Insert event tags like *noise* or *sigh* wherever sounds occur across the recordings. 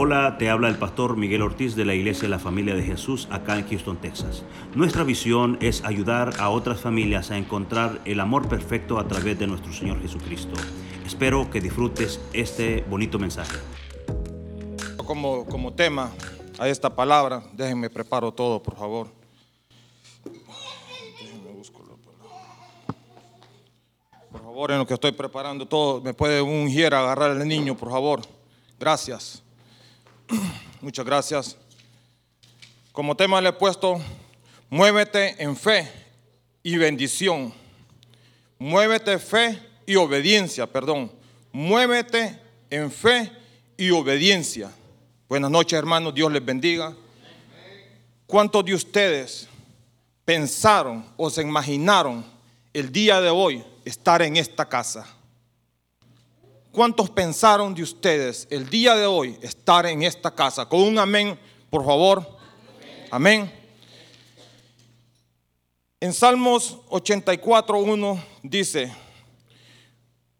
Hola, te habla el pastor Miguel Ortiz de la Iglesia de la Familia de Jesús acá en Houston, Texas. Nuestra visión es ayudar a otras familias a encontrar el amor perfecto a través de nuestro Señor Jesucristo. Espero que disfrutes este bonito mensaje. Como, como tema a esta palabra, déjenme preparo todo, por favor. Déjenme. Por favor, en lo que estoy preparando todo, me puede ungir, agarrar al niño, por favor. Gracias. *clears throat* Muchas gracias. Como tema le he puesto, muévete en fe y bendición. Muévete fe y obediencia, perdón. Muévete en fe y obediencia. Buenas noches, hermanos. Dios les bendiga. ¿Cuántos de ustedes pensaron o se imaginaron el día de hoy estar en esta casa? ¿Cuántos pensaron de ustedes el día de hoy estar en esta casa? Con un amén, por favor. Amén. En Salmos 84.1 dice,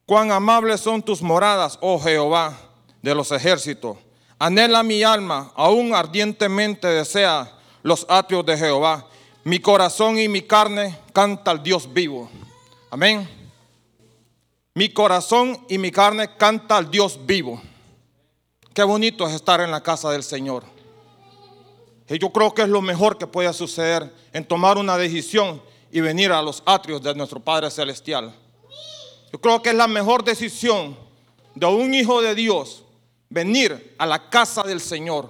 cuán amables son tus moradas, oh Jehová de los ejércitos. Anhela mi alma, aún ardientemente desea los atrios de Jehová. Mi corazón y mi carne canta al Dios vivo. Amén. Mi corazón y mi carne canta al Dios vivo. Qué bonito es estar en la casa del Señor. Y yo creo que es lo mejor que puede suceder en tomar una decisión y venir a los atrios de nuestro Padre Celestial. Yo creo que es la mejor decisión de un hijo de Dios venir a la casa del Señor.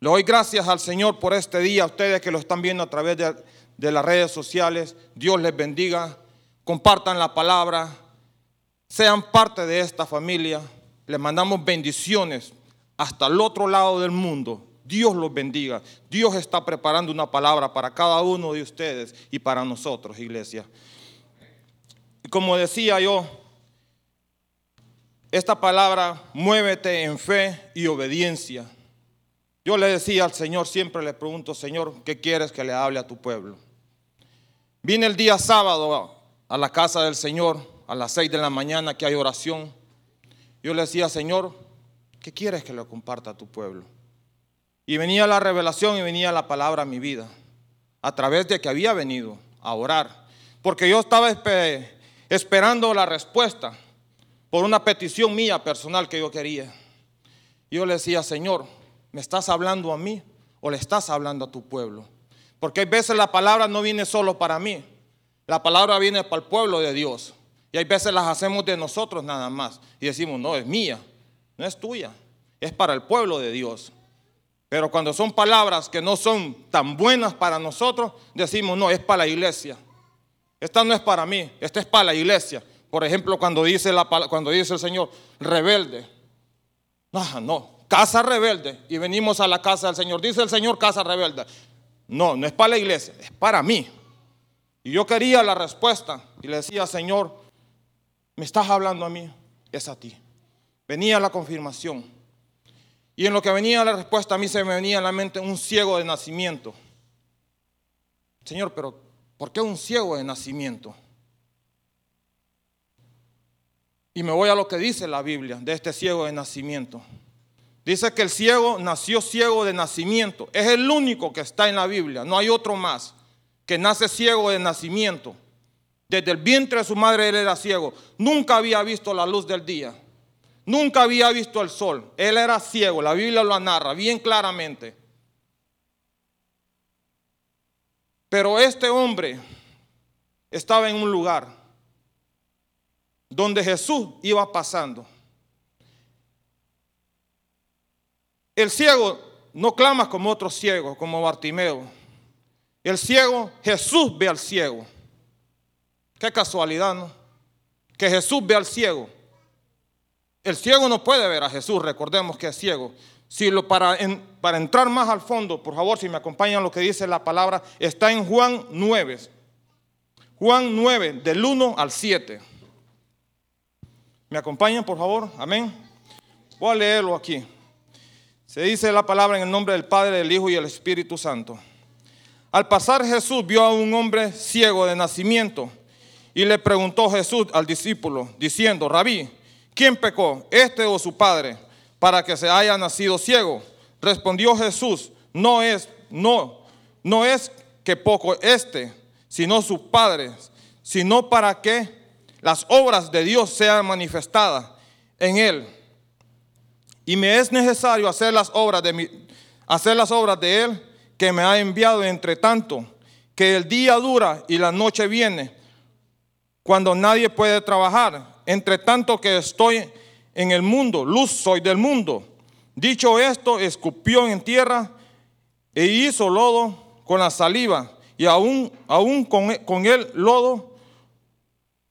Le doy gracias al Señor por este día, a ustedes que lo están viendo a través de, de las redes sociales. Dios les bendiga. Compartan la palabra sean parte de esta familia. Les mandamos bendiciones hasta el otro lado del mundo. Dios los bendiga. Dios está preparando una palabra para cada uno de ustedes y para nosotros, iglesia. Como decía yo, esta palabra, muévete en fe y obediencia. Yo le decía al Señor, siempre le pregunto, Señor, ¿qué quieres que le hable a tu pueblo? Vine el día sábado a la casa del Señor a las seis de la mañana que hay oración, yo le decía, Señor, ¿qué quieres que le comparta a tu pueblo? Y venía la revelación y venía la palabra a mi vida, a través de que había venido a orar, porque yo estaba esperando la respuesta por una petición mía personal que yo quería. Yo le decía, Señor, ¿me estás hablando a mí o le estás hablando a tu pueblo? Porque hay veces la palabra no viene solo para mí, la palabra viene para el pueblo de Dios. Y hay veces las hacemos de nosotros nada más. Y decimos, no, es mía, no es tuya, es para el pueblo de Dios. Pero cuando son palabras que no son tan buenas para nosotros, decimos, no, es para la iglesia. Esta no es para mí, esta es para la iglesia. Por ejemplo, cuando dice, la, cuando dice el Señor, rebelde. No, no, casa rebelde. Y venimos a la casa del Señor. Dice el Señor, casa rebelde. No, no es para la iglesia, es para mí. Y yo quería la respuesta. Y le decía, Señor, me estás hablando a mí, es a ti. Venía la confirmación. Y en lo que venía la respuesta, a mí se me venía a la mente un ciego de nacimiento. Señor, pero ¿por qué un ciego de nacimiento? Y me voy a lo que dice la Biblia de este ciego de nacimiento. Dice que el ciego nació ciego de nacimiento. Es el único que está en la Biblia. No hay otro más que nace ciego de nacimiento. Desde el vientre de su madre él era ciego. Nunca había visto la luz del día. Nunca había visto el sol. Él era ciego. La Biblia lo narra bien claramente. Pero este hombre estaba en un lugar donde Jesús iba pasando. El ciego no clama como otro ciego, como Bartimeo. El ciego, Jesús ve al ciego. Qué casualidad, ¿no? Que Jesús ve al ciego. El ciego no puede ver a Jesús, recordemos que es ciego. Si lo, para, para entrar más al fondo, por favor, si me acompañan lo que dice la palabra, está en Juan 9. Juan 9, del 1 al 7. ¿Me acompañan, por favor? Amén. Voy a leerlo aquí. Se dice la palabra en el nombre del Padre, del Hijo y del Espíritu Santo. Al pasar Jesús vio a un hombre ciego de nacimiento y le preguntó Jesús al discípulo, diciendo, Rabí, ¿quién pecó, este o su padre, para que se haya nacido ciego. Respondió Jesús, no es, no, no es que poco este, sino sus padres, sino para que las obras de Dios sean manifestadas en él. Y me es necesario hacer las obras de hacer las obras de él que me ha enviado entre tanto que el día dura y la noche viene cuando nadie puede trabajar. Entre tanto que estoy en el mundo, luz soy del mundo. Dicho esto, escupió en tierra e hizo lodo con la saliva y aún, aún con, con el lodo,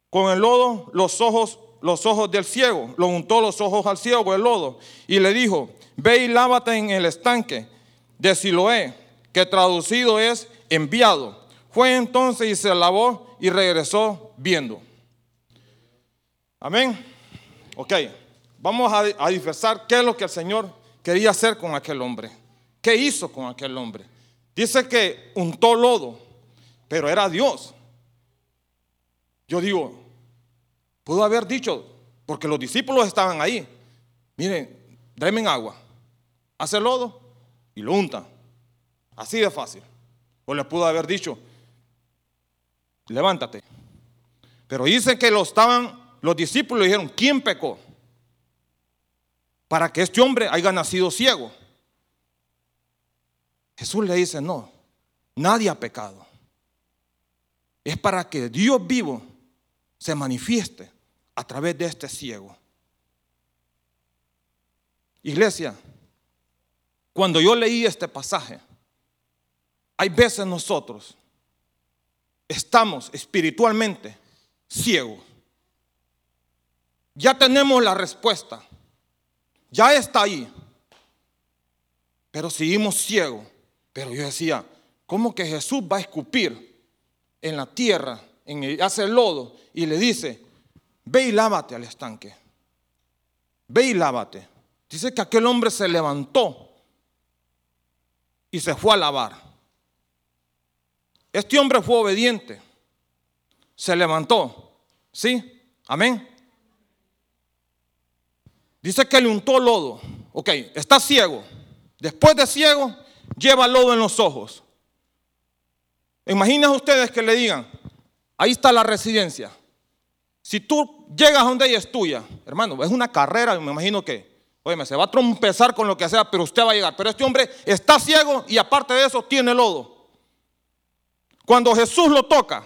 con el lodo los ojos, los ojos del ciego, lo untó los ojos al ciego el lodo y le dijo, ve y lávate en el estanque de Siloé, que traducido es enviado. Fue entonces y se lavó y regresó viendo. Amén. Ok. Vamos a, a qué es lo que el Señor quería hacer con aquel hombre. ¿Qué hizo con aquel hombre? Dice que untó lodo, pero era Dios. Yo digo, pudo haber dicho, porque los discípulos estaban ahí. Miren, denme agua, hace lodo y lo unta. Así de fácil. O le pudo haber dicho, levántate. Pero dice que lo estaban, los discípulos dijeron, ¿quién pecó? para que este hombre haya nacido ciego. Jesús le dice, no, nadie ha pecado. Es para que Dios vivo se manifieste a través de este ciego. Iglesia, cuando yo leí este pasaje, hay veces nosotros estamos espiritualmente ciegos. Ya tenemos la respuesta. Ya está ahí. Pero seguimos ciegos. Pero yo decía, ¿cómo que Jesús va a escupir en la tierra, en el, hace el lodo y le dice, ve y lávate al estanque? Ve y lávate. Dice que aquel hombre se levantó y se fue a lavar. Este hombre fue obediente. Se levantó. ¿Sí? Amén. Dice que le untó lodo. Ok, está ciego. Después de ciego, lleva lodo en los ojos. Imaginen ustedes que le digan, ahí está la residencia. Si tú llegas donde ella es tuya, hermano, es una carrera, me imagino que, oye, se va a trompezar con lo que sea, pero usted va a llegar. Pero este hombre está ciego y aparte de eso tiene lodo. Cuando Jesús lo toca,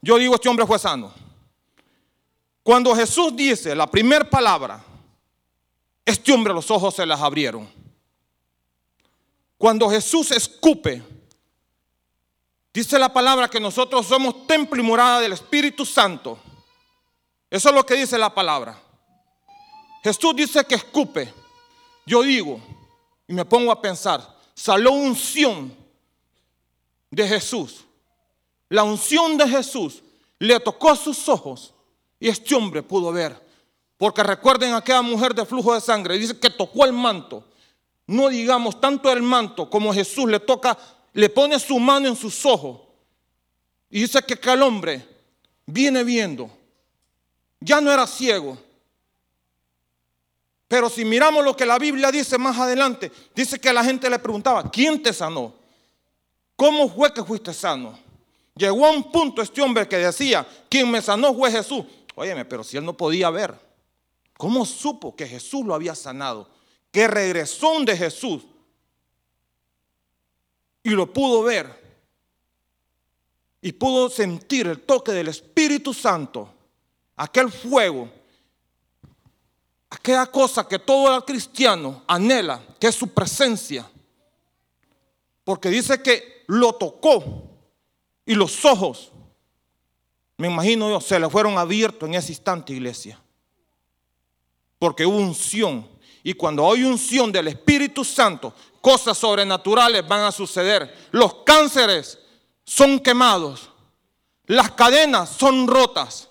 yo digo, este hombre fue sano. Cuando Jesús dice la primera palabra, este hombre los ojos se las abrieron. Cuando Jesús escupe, dice la palabra que nosotros somos templo y morada del Espíritu Santo. Eso es lo que dice la palabra. Jesús dice que escupe. Yo digo, y me pongo a pensar, salió unción de Jesús. La unción de Jesús le tocó sus ojos y este hombre pudo ver. Porque recuerden a aquella mujer de flujo de sangre. Dice que tocó el manto. No digamos tanto el manto como Jesús le toca, le pone su mano en sus ojos. Y dice que aquel hombre viene viendo. Ya no era ciego. Pero si miramos lo que la Biblia dice más adelante, dice que la gente le preguntaba, ¿quién te sanó? ¿Cómo fue que fuiste sano? Llegó a un punto este hombre que decía, quien me sanó fue Jesús. Óyeme, pero si él no podía ver, ¿cómo supo que Jesús lo había sanado? Que regresó de Jesús y lo pudo ver y pudo sentir el toque del Espíritu Santo, aquel fuego, aquella cosa que todo cristiano anhela, que es su presencia. Porque dice que lo tocó y los ojos me imagino yo, se le fueron abiertos en ese instante, iglesia. Porque hubo unción. Y cuando hay unción del Espíritu Santo, cosas sobrenaturales van a suceder. Los cánceres son quemados. Las cadenas son rotas.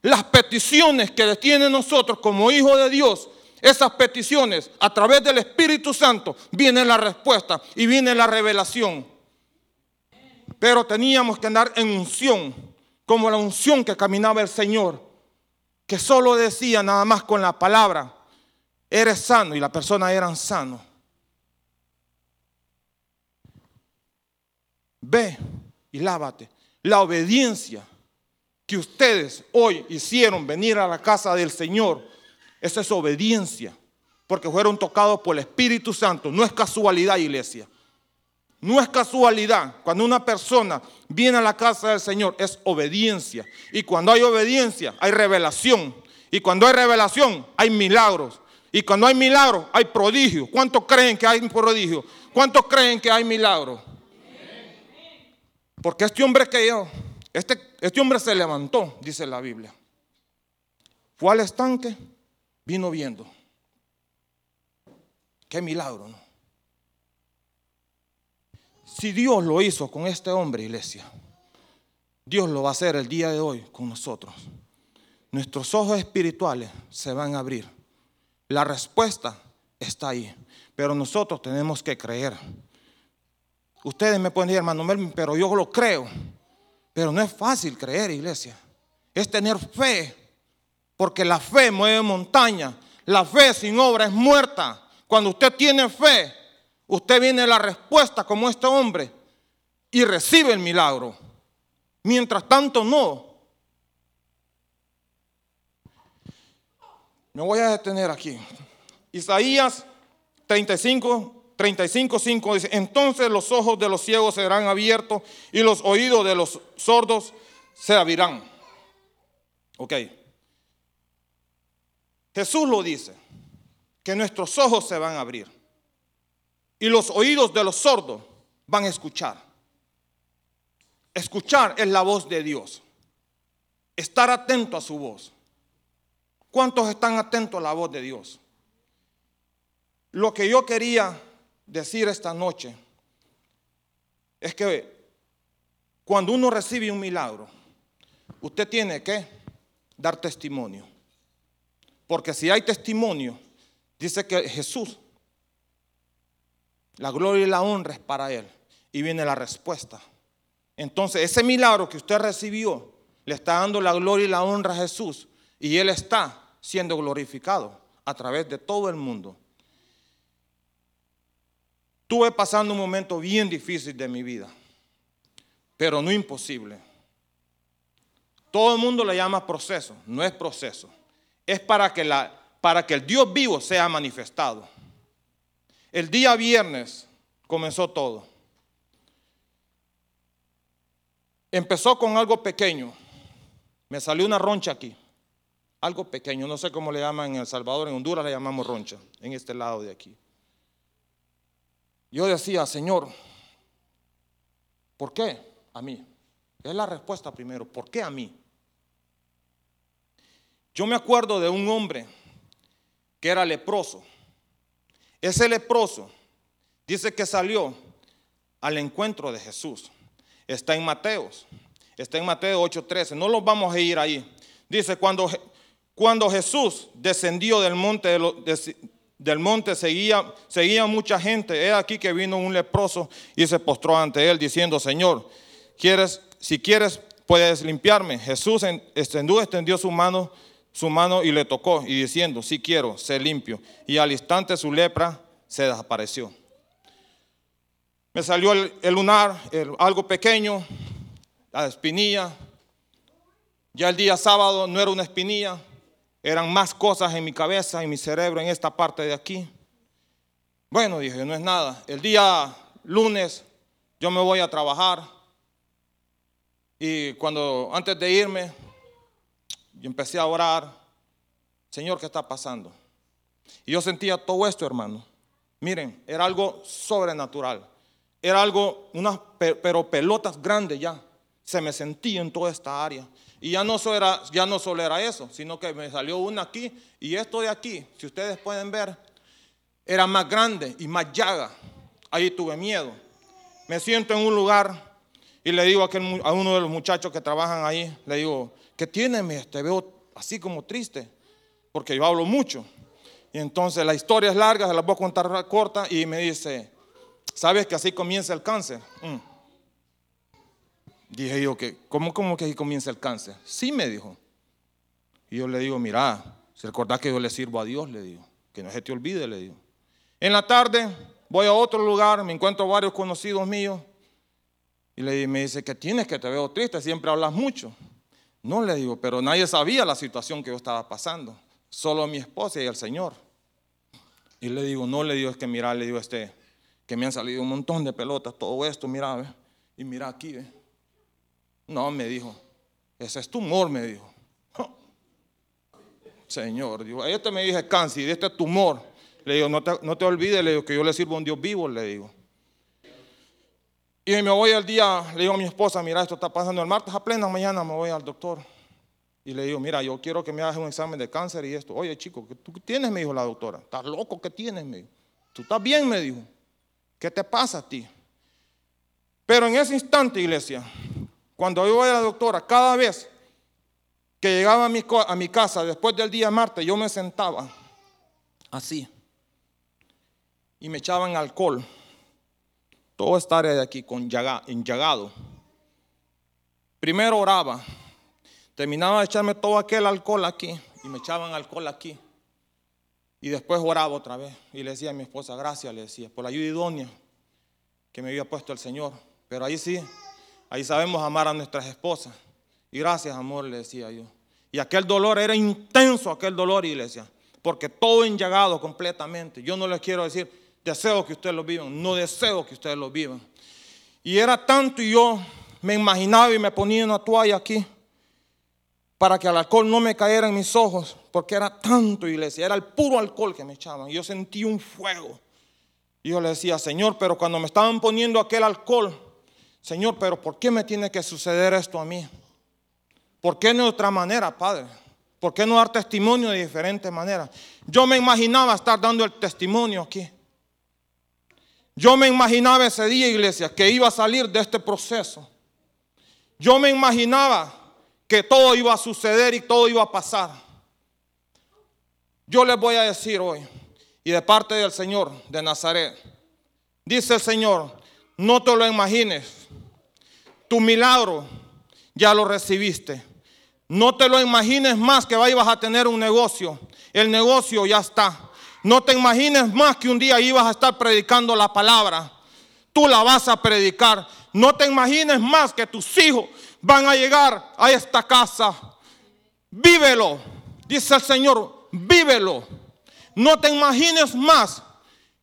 Las peticiones que tienen nosotros como hijos de Dios, esas peticiones a través del Espíritu Santo, viene la respuesta y viene la revelación. Pero teníamos que andar en unción como la unción que caminaba el Señor, que solo decía nada más con la palabra, eres sano y la persona eran sano. Ve y lávate. La obediencia que ustedes hoy hicieron venir a la casa del Señor, esa es obediencia, porque fueron tocados por el Espíritu Santo. No es casualidad, iglesia. No es casualidad. Cuando una persona viene a la casa del Señor, es obediencia. Y cuando hay obediencia, hay revelación. Y cuando hay revelación, hay milagros. Y cuando hay milagros, hay prodigios. ¿Cuántos creen que hay prodigio? ¿Cuántos creen que hay milagros? Porque este hombre que yo, este, este hombre se levantó, dice la Biblia. Fue al estanque, vino viendo. Qué milagro, ¿no? Si Dios lo hizo con este hombre, iglesia, Dios lo va a hacer el día de hoy con nosotros. Nuestros ojos espirituales se van a abrir. La respuesta está ahí, pero nosotros tenemos que creer. Ustedes me pueden decir, hermano pero yo lo creo. Pero no es fácil creer, iglesia. Es tener fe. Porque la fe mueve montaña. La fe sin obra es muerta. Cuando usted tiene fe, usted viene la respuesta como este hombre y recibe el milagro. Mientras tanto, no. Me voy a detener aquí. Isaías 35, 35, 5 dice, entonces los ojos de los ciegos serán abiertos y los oídos de los sordos se abrirán. Ok. Jesús lo dice, que nuestros ojos se van a abrir y los oídos de los sordos van a escuchar. Escuchar es la voz de Dios. Estar atento a su voz. ¿Cuántos están atentos a la voz de Dios? Lo que yo quería decir esta noche es que cuando uno recibe un milagro, usted tiene que dar testimonio. Porque si hay testimonio, dice que Jesús, la gloria y la honra es para Él. Y viene la respuesta. Entonces, ese milagro que usted recibió, le está dando la gloria y la honra a Jesús. Y Él está siendo glorificado a través de todo el mundo. Estuve pasando un momento bien difícil de mi vida, pero no imposible. Todo el mundo le llama proceso, no es proceso. Es para que, para que el Dios vivo sea manifestado. El día viernes comenzó todo. Empezó con algo pequeño. Me salió una roncha aquí. Algo pequeño, no sé cómo le llaman en El Salvador, en Honduras le llamamos roncha, en este lado de aquí. Yo decía, Señor, ¿por qué a mí? Es la respuesta primero, ¿por qué a mí? Yo me acuerdo de un hombre que era leproso. Ese leproso dice que salió al encuentro de Jesús. Está en Mateos. Está en Mateo 8:13. No lo vamos a ir ahí. Dice, cuando, cuando Jesús descendió del monte de, de, del monte seguía, seguía mucha gente. He aquí que vino un leproso y se postró ante él diciendo, Señor, ¿quieres, si quieres puedes limpiarme. Jesús extendió, extendió su mano, su mano y le tocó y diciendo, si quiero, sé limpio. Y al instante su lepra se desapareció. Me salió el, lunar, algo pequeño, la espinilla. Ya el día sábado no era una espinilla, eran más cosas en mi cabeza, en mi cerebro, en esta parte de aquí. Bueno, dije, no es nada. El día lunes yo me voy a trabajar. Y cuando antes de irme, yo empecé a orar, Señor, ¿qué está pasando? Y yo sentía todo esto, hermano. Miren, era algo sobrenatural. Era algo, unas pero pelotas grandes ya. Se me sentía en toda esta área. Y ya no, solo era, ya no solo era eso, sino que me salió una aquí y esto de aquí, si ustedes pueden ver, era más grande y más llaga. Ahí tuve miedo. Me siento en un lugar y le digo a, a uno de los muchachos que trabajan ahí, le digo, ¿qué tienes? Te veo así como triste, porque yo hablo mucho. Y entonces la historia es larga, se la voy a contar corta y me dice, ¿sabes que así comienza el cáncer? Mm. Dije yo que, ¿cómo, cómo que ahí comienza el cáncer? Sí, me dijo. Y yo le digo, mira, si recordás que yo le sirvo a Dios, le digo, que no se te olvide, le digo. En la tarde voy a otro lugar, me encuentro varios conocidos míos y le, me dice, que tienes que te veo triste? Siempre hablas mucho. No le digo, pero nadie sabía la situación que yo estaba pasando, solo mi esposa y el Señor. Y le digo, no le digo, es que mira, le digo, este, que me han salido un montón de pelotas, todo esto, mira, y mira aquí, ¿ve? No, me dijo, ese es tumor, me dijo. *laughs* Señor, digo, este me dije cáncer este tumor. Le digo, no te, no te olvides, le digo, que yo le sirvo a un Dios vivo, le digo. Y me voy al día, le digo a mi esposa, mira, esto está pasando el martes a plena mañana, me voy al doctor. Y le digo, mira, yo quiero que me hagas un examen de cáncer y esto. Oye, chico, ¿qué tú tienes? Me dijo la doctora. ¿Estás loco? ¿Qué tienes? Me dijo. ¿Tú estás bien? Me dijo. ¿Qué te pasa a ti? Pero en ese instante, iglesia, cuando yo voy a la doctora, cada vez que llegaba a mi casa después del día martes, yo me sentaba así y me echaban alcohol. Toda esta área de aquí con enllagado. Primero oraba, terminaba de echarme todo aquel alcohol aquí y me echaban alcohol aquí. Y después oraba otra vez y le decía a mi esposa, gracias, le decía, por la ayuda idónea que me había puesto el Señor. Pero ahí sí, ahí sabemos amar a nuestras esposas. Y gracias, amor, le decía yo. Y aquel dolor era intenso, aquel dolor, iglesia, porque todo enllagado completamente. Yo no les quiero decir, deseo que ustedes lo vivan, no deseo que ustedes lo vivan. Y era tanto y yo me imaginaba y me ponía una toalla aquí para que el alcohol no me cayera en mis ojos, porque era tanto, iglesia, era el puro alcohol que me echaban. Yo sentí un fuego. Y yo le decía, Señor, pero cuando me estaban poniendo aquel alcohol, Señor, pero ¿por qué me tiene que suceder esto a mí? ¿Por qué no de otra manera, Padre? ¿Por qué no dar testimonio de diferentes maneras? Yo me imaginaba estar dando el testimonio aquí. Yo me imaginaba ese día, iglesia, que iba a salir de este proceso. Yo me imaginaba que todo iba a suceder y todo iba a pasar. Yo les voy a decir hoy, y de parte del Señor de Nazaret, dice el Señor, no te lo imagines, tu milagro ya lo recibiste. No te lo imagines más que ibas a tener un negocio. El negocio ya está. No te imagines más que un día ibas a estar predicando la palabra. Tú la vas a predicar. No te imagines más que tus hijos van a llegar a esta casa. Vívelo, dice el Señor, vívelo. No te imagines más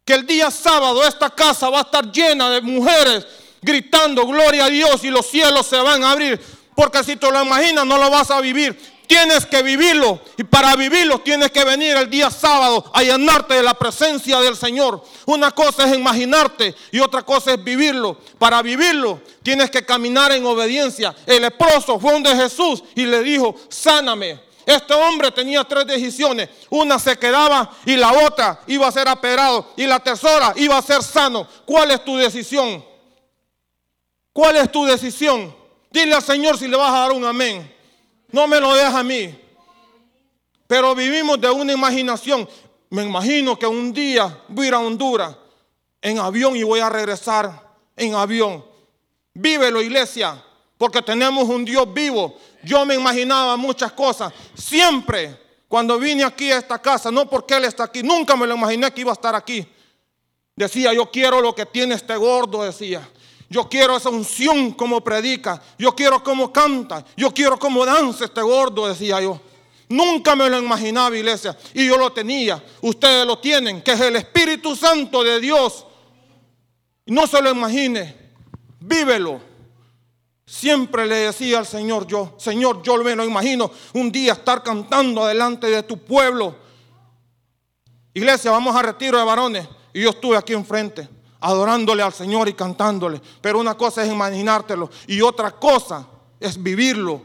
que el día sábado esta casa va a estar llena de mujeres gritando gloria a Dios y los cielos se van a abrir. Porque si te lo imaginas no lo vas a vivir. Tienes que vivirlo y para vivirlo tienes que venir el día sábado a llenarte de la presencia del Señor. Una cosa es imaginarte y otra cosa es vivirlo. Para vivirlo tienes que caminar en obediencia. El leproso fue donde Jesús y le dijo, sáname. Este hombre tenía tres decisiones. Una se quedaba y la otra iba a ser aperado y la tercera iba a ser sano. ¿Cuál es tu decisión? ¿Cuál es tu decisión? Dile al Señor si le vas a dar un amén. No me lo deja a mí. Pero vivimos de una imaginación. Me imagino que un día voy a ir a Honduras en avión y voy a regresar en avión. Vívelo, iglesia, porque tenemos un Dios vivo. Yo me imaginaba muchas cosas. Siempre, cuando vine aquí a esta casa, no porque Él está aquí, nunca me lo imaginé que iba a estar aquí. Decía, yo quiero lo que tiene este gordo, decía. Yo quiero esa unción como predica. Yo quiero como canta. Yo quiero como danza este gordo, decía yo. Nunca me lo imaginaba, iglesia. Y yo lo tenía. Ustedes lo tienen, que es el Espíritu Santo de Dios. No se lo imagine. Vívelo. Siempre le decía al Señor yo, Señor, yo me lo imagino un día estar cantando delante de tu pueblo. Iglesia, vamos a retiro de varones. Y yo estuve aquí enfrente adorándole al Señor y cantándole. Pero una cosa es imaginártelo y otra cosa es vivirlo.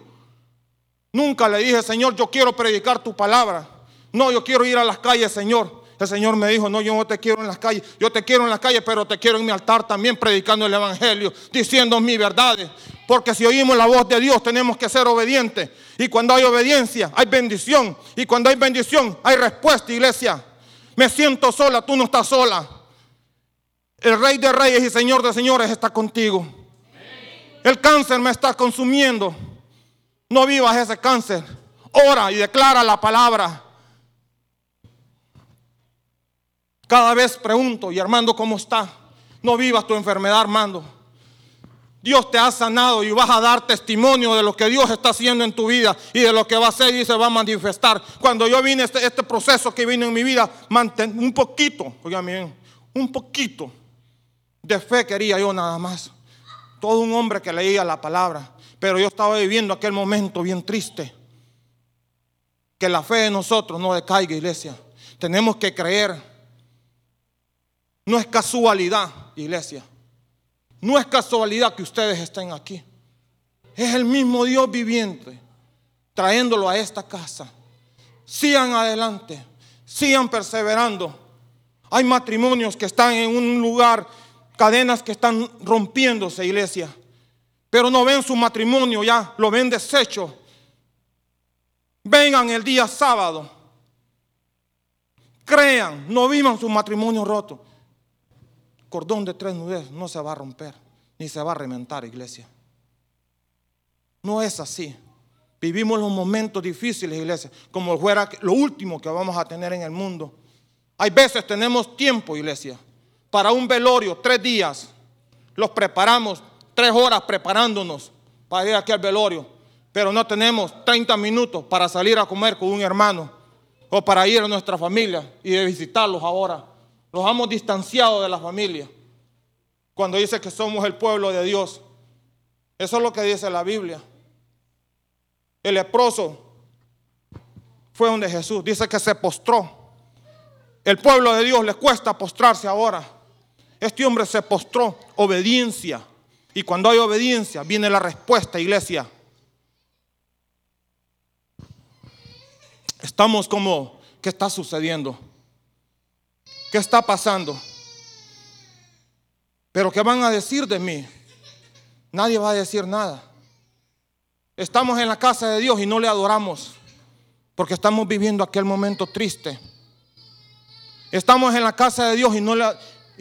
Nunca le dije, Señor, yo quiero predicar tu palabra. No, yo quiero ir a las calles, Señor. El Señor me dijo, no, yo no te quiero en las calles. Yo te quiero en las calles, pero te quiero en mi altar también predicando el Evangelio, diciendo mis verdades. Porque si oímos la voz de Dios, tenemos que ser obedientes. Y cuando hay obediencia, hay bendición. Y cuando hay bendición, hay respuesta, iglesia. Me siento sola, tú no estás sola. El rey de reyes y señor de señores está contigo. El cáncer me está consumiendo. No vivas ese cáncer. Ora y declara la palabra. Cada vez pregunto, ¿y Armando cómo está? No vivas tu enfermedad, Armando. Dios te ha sanado y vas a dar testimonio de lo que Dios está haciendo en tu vida y de lo que va a hacer y se va a manifestar. Cuando yo vine, este, este proceso que vino en mi vida, un poquito, oigan bien, un poquito de fe quería yo nada más. Todo un hombre que leía la palabra, pero yo estaba viviendo aquel momento bien triste. Que la fe de nosotros no decaiga, iglesia. Tenemos que creer. No es casualidad, iglesia. No es casualidad que ustedes estén aquí. Es el mismo Dios viviente trayéndolo a esta casa. Sigan adelante, sigan perseverando. Hay matrimonios que están en un lugar, cadenas que están rompiéndose, iglesia. Pero no ven su matrimonio ya, lo ven deshecho. Vengan el día sábado. Crean, no vivan su matrimonio roto cordón de tres nudes no se va a romper, ni se va a reventar, iglesia. No es así. Vivimos los momentos difíciles, iglesia, como fuera lo último que vamos a tener en el mundo. Hay veces tenemos tiempo, iglesia, para un velorio, tres días. Los preparamos, tres horas preparándonos para ir aquí al velorio. Pero no tenemos 30 minutos para salir a comer con un hermano o para ir a nuestra familia y de visitarlos ahora. Nos hemos distanciado de la familia. Cuando dice que somos el pueblo de Dios. Eso es lo que dice la Biblia. El leproso fue donde Jesús dice que se postró. El pueblo de Dios le cuesta postrarse ahora. Este hombre se postró, obediencia. Y cuando hay obediencia, viene la respuesta, iglesia. Estamos como, ¿qué está sucediendo? ¿Qué está pasando? Pero ¿qué van a decir de mí? Nadie va a decir nada. Estamos en la casa de Dios y no le adoramos porque estamos viviendo aquel momento triste. Estamos en la casa de Dios y no le,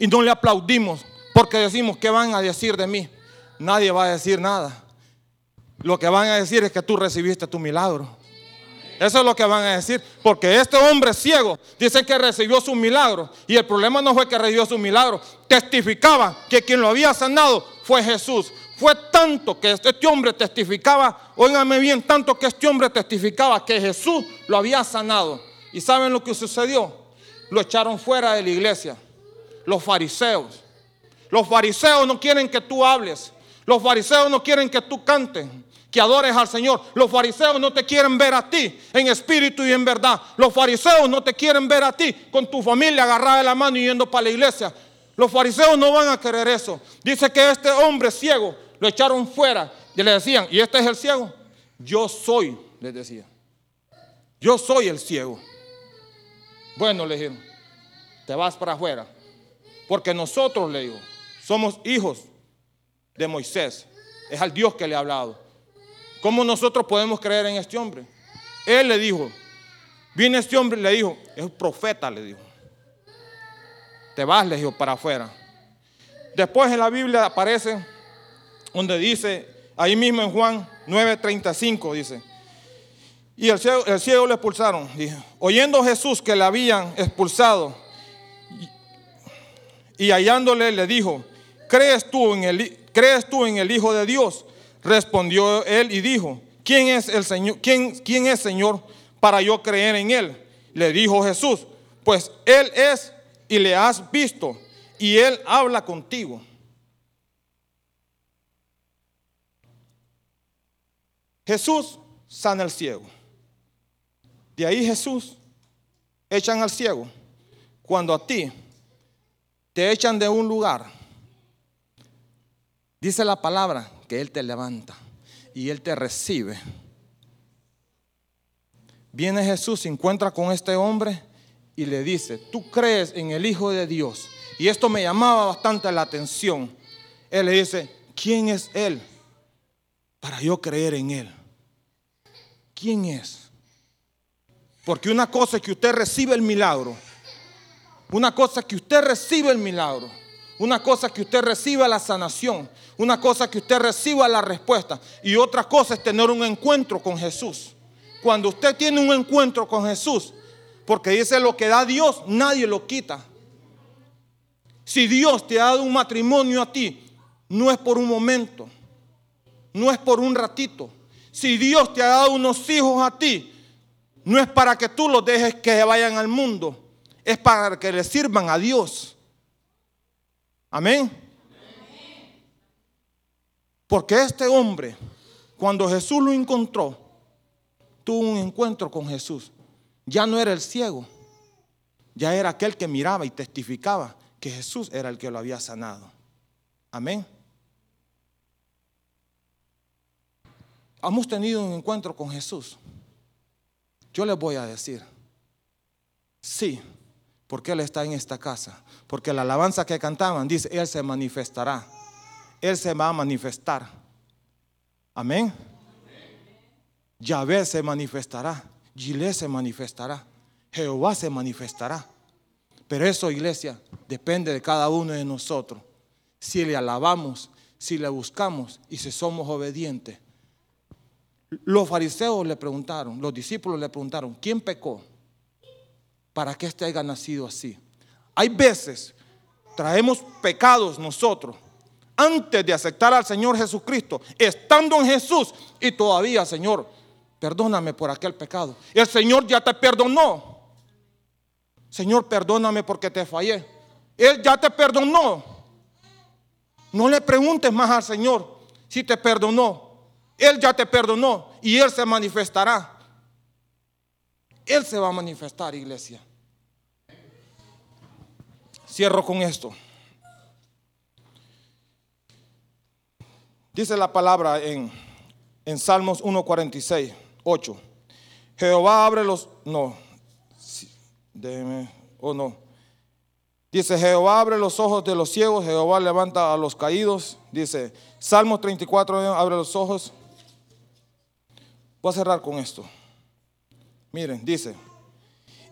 y no le aplaudimos porque decimos, ¿qué van a decir de mí? Nadie va a decir nada. Lo que van a decir es que tú recibiste tu milagro. Eso es lo que van a decir. Porque este hombre ciego dice que recibió su milagro. Y el problema no fue que recibió su milagro. Testificaba que quien lo había sanado fue Jesús. Fue tanto que este hombre testificaba, óigame bien, tanto que este hombre testificaba que Jesús lo había sanado. ¿Y saben lo que sucedió? Lo echaron fuera de la iglesia. Los fariseos. Los fariseos no quieren que tú hables. Los fariseos no quieren que tú cantes que adores al Señor. Los fariseos no te quieren ver a ti en espíritu y en verdad. Los fariseos no te quieren ver a ti con tu familia agarrada de la mano y yendo para la iglesia. Los fariseos no van a querer eso. Dice que este hombre ciego lo echaron fuera y le decían, ¿y este es el ciego? Yo soy, les decía. Yo soy el ciego. Bueno, le dijeron, te vas para afuera. Porque nosotros, le digo, somos hijos de Moisés. Es al Dios que le ha hablado. ¿Cómo nosotros podemos creer en este hombre? Él le dijo, viene este hombre y le dijo, es un profeta, le dijo. Te vas, le dijo, para afuera. Después en la Biblia aparece donde dice, ahí mismo en Juan 9:35 dice, y el ciego, el ciego le expulsaron. Dijo, oyendo Jesús que le habían expulsado y hallándole le dijo, ¿crees tú en el, ¿crees tú en el Hijo de Dios? Respondió él y dijo, ¿quién es el Señor? ¿Quién, quién es Señor para yo creer en él? Le dijo Jesús, pues él es y le has visto y él habla contigo. Jesús sana al ciego. De ahí Jesús echan al ciego. Cuando a ti te echan de un lugar, dice la palabra que Él te levanta y Él te recibe. Viene Jesús, se encuentra con este hombre y le dice, tú crees en el Hijo de Dios. Y esto me llamaba bastante la atención. Él le dice, ¿quién es Él? Para yo creer en Él. ¿Quién es? Porque una cosa es que usted recibe el milagro. Una cosa que usted recibe el milagro. Una cosa que usted reciba la sanación. Una cosa que usted reciba la respuesta. Y otra cosa es tener un encuentro con Jesús. Cuando usted tiene un encuentro con Jesús, porque dice lo que da Dios, nadie lo quita. Si Dios te ha dado un matrimonio a ti, no es por un momento, no es por un ratito. Si Dios te ha dado unos hijos a ti, no es para que tú los dejes que vayan al mundo, es para que le sirvan a Dios. Amén. Porque este hombre, cuando Jesús lo encontró, tuvo un encuentro con Jesús. Ya no era el ciego, ya era aquel que miraba y testificaba que Jesús era el que lo había sanado. Amén. Hemos tenido un encuentro con Jesús. Yo les voy a decir, sí, porque Él está en esta casa. Porque la alabanza que cantaban dice, Él se manifestará. Él se va a manifestar. Amén. Yahvé se manifestará. Gilé se manifestará. Jehová se manifestará. Pero eso, iglesia, depende de cada uno de nosotros. Si le alabamos, si le buscamos y si somos obedientes. Los fariseos le preguntaron, los discípulos le preguntaron, ¿quién pecó para que éste haya nacido así? Hay veces traemos pecados nosotros antes de aceptar al Señor Jesucristo, estando en Jesús y todavía, Señor, perdóname por aquel pecado. El Señor ya te perdonó. Señor, perdóname porque te fallé. Él ya te perdonó. No le preguntes más al Señor si te perdonó. Él ya te perdonó y Él se manifestará. Él se va a manifestar, iglesia. Cierro con esto. Dice la palabra en, en Salmos 1.46, 8. Jehová abre los... No, déjeme, o no. Dice, Jehová abre los ojos de los ciegos, Jehová levanta a los caídos. Dice, Salmos 34, abre los ojos. Voy a cerrar con esto. Miren, dice,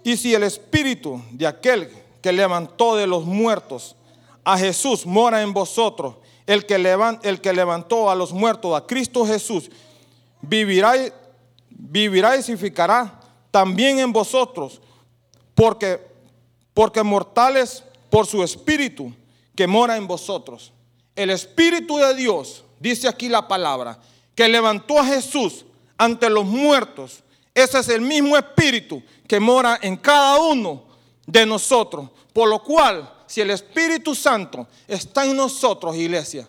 y si el espíritu de aquel que levantó de los muertos a Jesús mora en vosotros, el que, levantó a los muertos a Cristo Jesús, vivirá, vivirá y ficará también en vosotros, porque, porque mortales por su espíritu que mora en vosotros. El espíritu de Dios, dice aquí la palabra, que levantó a Jesús ante los muertos. Ese es el mismo espíritu que mora en cada uno de nosotros. Por lo cual, si el Espíritu Santo está en nosotros, iglesia,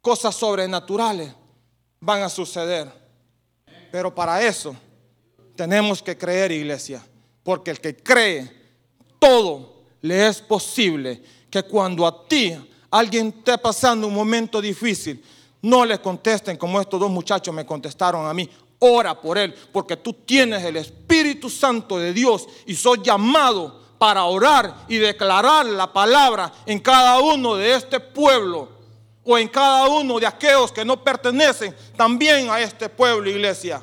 cosas sobrenaturales van a suceder. Pero para eso tenemos que creer, iglesia. Porque el que cree, todo le es posible. Que cuando a ti alguien esté pasando un momento difícil, no le contesten como estos dos muchachos me contestaron a mí. Ora por él, porque tú tienes el Espíritu Santo de Dios y soy llamado para orar y declarar la palabra en cada uno de este pueblo o en cada uno de aquellos que no pertenecen también a este pueblo, iglesia.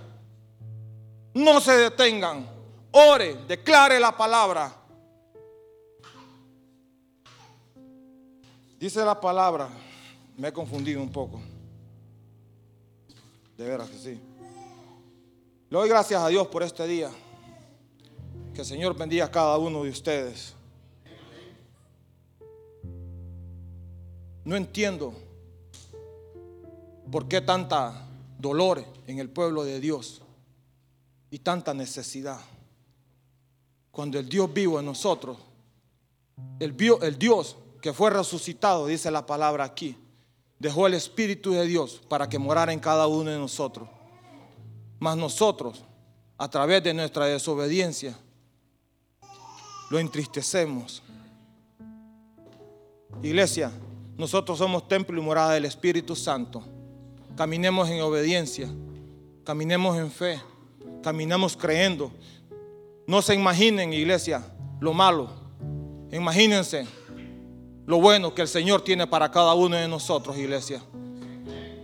No se detengan, ore, declare la palabra. Dice la palabra, me he confundido un poco. De veras que sí. Le doy gracias a Dios por este día. Que el Señor bendiga a cada uno de ustedes. No entiendo por qué tanta dolor en el pueblo de Dios y tanta necesidad. Cuando el Dios vivo en nosotros, el, el Dios que fue resucitado, dice la palabra aquí, dejó el Espíritu de Dios para que morara en cada uno de nosotros. Mas nosotros, a través de nuestra desobediencia, lo entristecemos. Iglesia, nosotros somos templo y morada del Espíritu Santo. Caminemos en obediencia, caminemos en fe, caminemos creyendo. No se imaginen, iglesia, lo malo. Imagínense lo bueno que el Señor tiene para cada uno de nosotros, iglesia.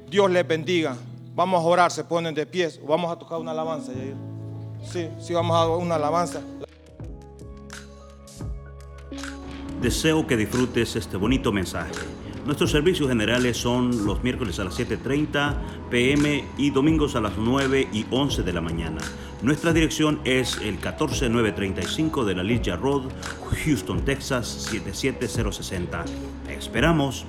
Dios les bendiga. Vamos a orar, se ponen de pies. Vamos a tocar una alabanza. Sí, sí, vamos a una alabanza. Deseo que disfrutes este bonito mensaje. Nuestros servicios generales son los miércoles a las 7.30 pm y domingos a las 9 y 11 de la mañana. Nuestra dirección es el 14935 de la Ligia Road, Houston, Texas 77060. Esperamos.